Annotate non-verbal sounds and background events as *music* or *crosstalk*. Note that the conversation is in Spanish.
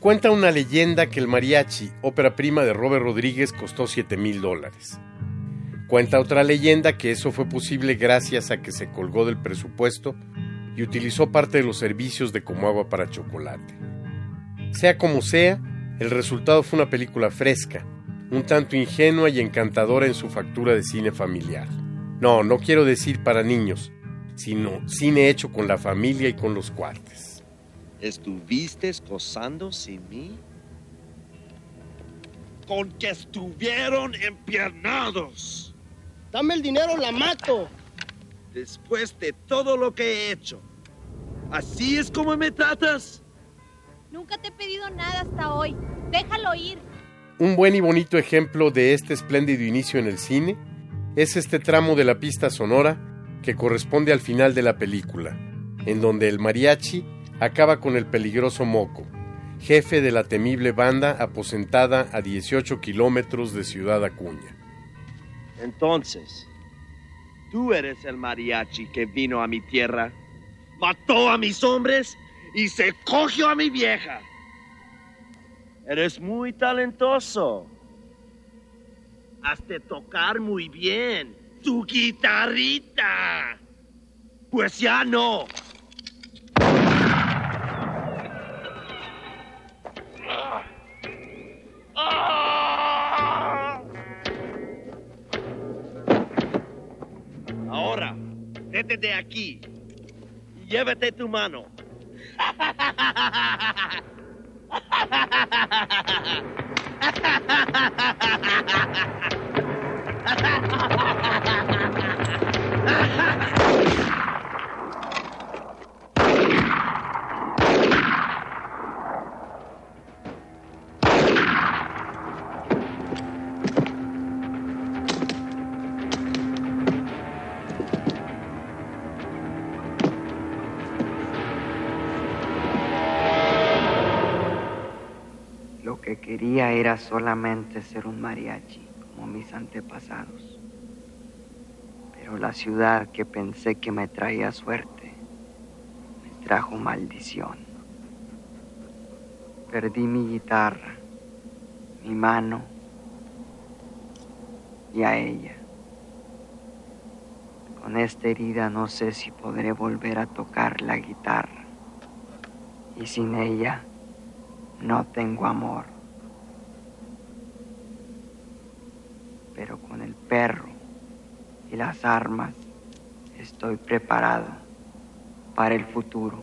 Cuenta una leyenda que el mariachi, ópera prima de Robert Rodríguez, costó 7 mil dólares. Cuenta otra leyenda que eso fue posible gracias a que se colgó del presupuesto y utilizó parte de los servicios de Como Agua para Chocolate. Sea como sea, el resultado fue una película fresca, un tanto ingenua y encantadora en su factura de cine familiar. No, no quiero decir para niños, sino cine hecho con la familia y con los cuates. ¿Estuviste gozando sin mí? Con que estuvieron empiernados. Dame el dinero, la mato. Después de todo lo que he hecho. ¿Así es como me tratas? Nunca te he pedido nada hasta hoy. Déjalo ir. Un buen y bonito ejemplo de este espléndido inicio en el cine es este tramo de la pista sonora que corresponde al final de la película, en donde el mariachi acaba con el peligroso Moco, jefe de la temible banda aposentada a 18 kilómetros de Ciudad Acuña. Entonces, tú eres el mariachi que vino a mi tierra, mató a mis hombres y se cogió a mi vieja. Eres muy talentoso. Has de tocar muy bien tu guitarrita. Pues ya no. Ahora, vete de aquí y llévate tu mano. *laughs* que quería era solamente ser un mariachi, como mis antepasados. Pero la ciudad que pensé que me traía suerte, me trajo maldición. Perdí mi guitarra, mi mano y a ella. Con esta herida no sé si podré volver a tocar la guitarra. Y sin ella no tengo amor. Pero con el perro y las armas estoy preparado para el futuro.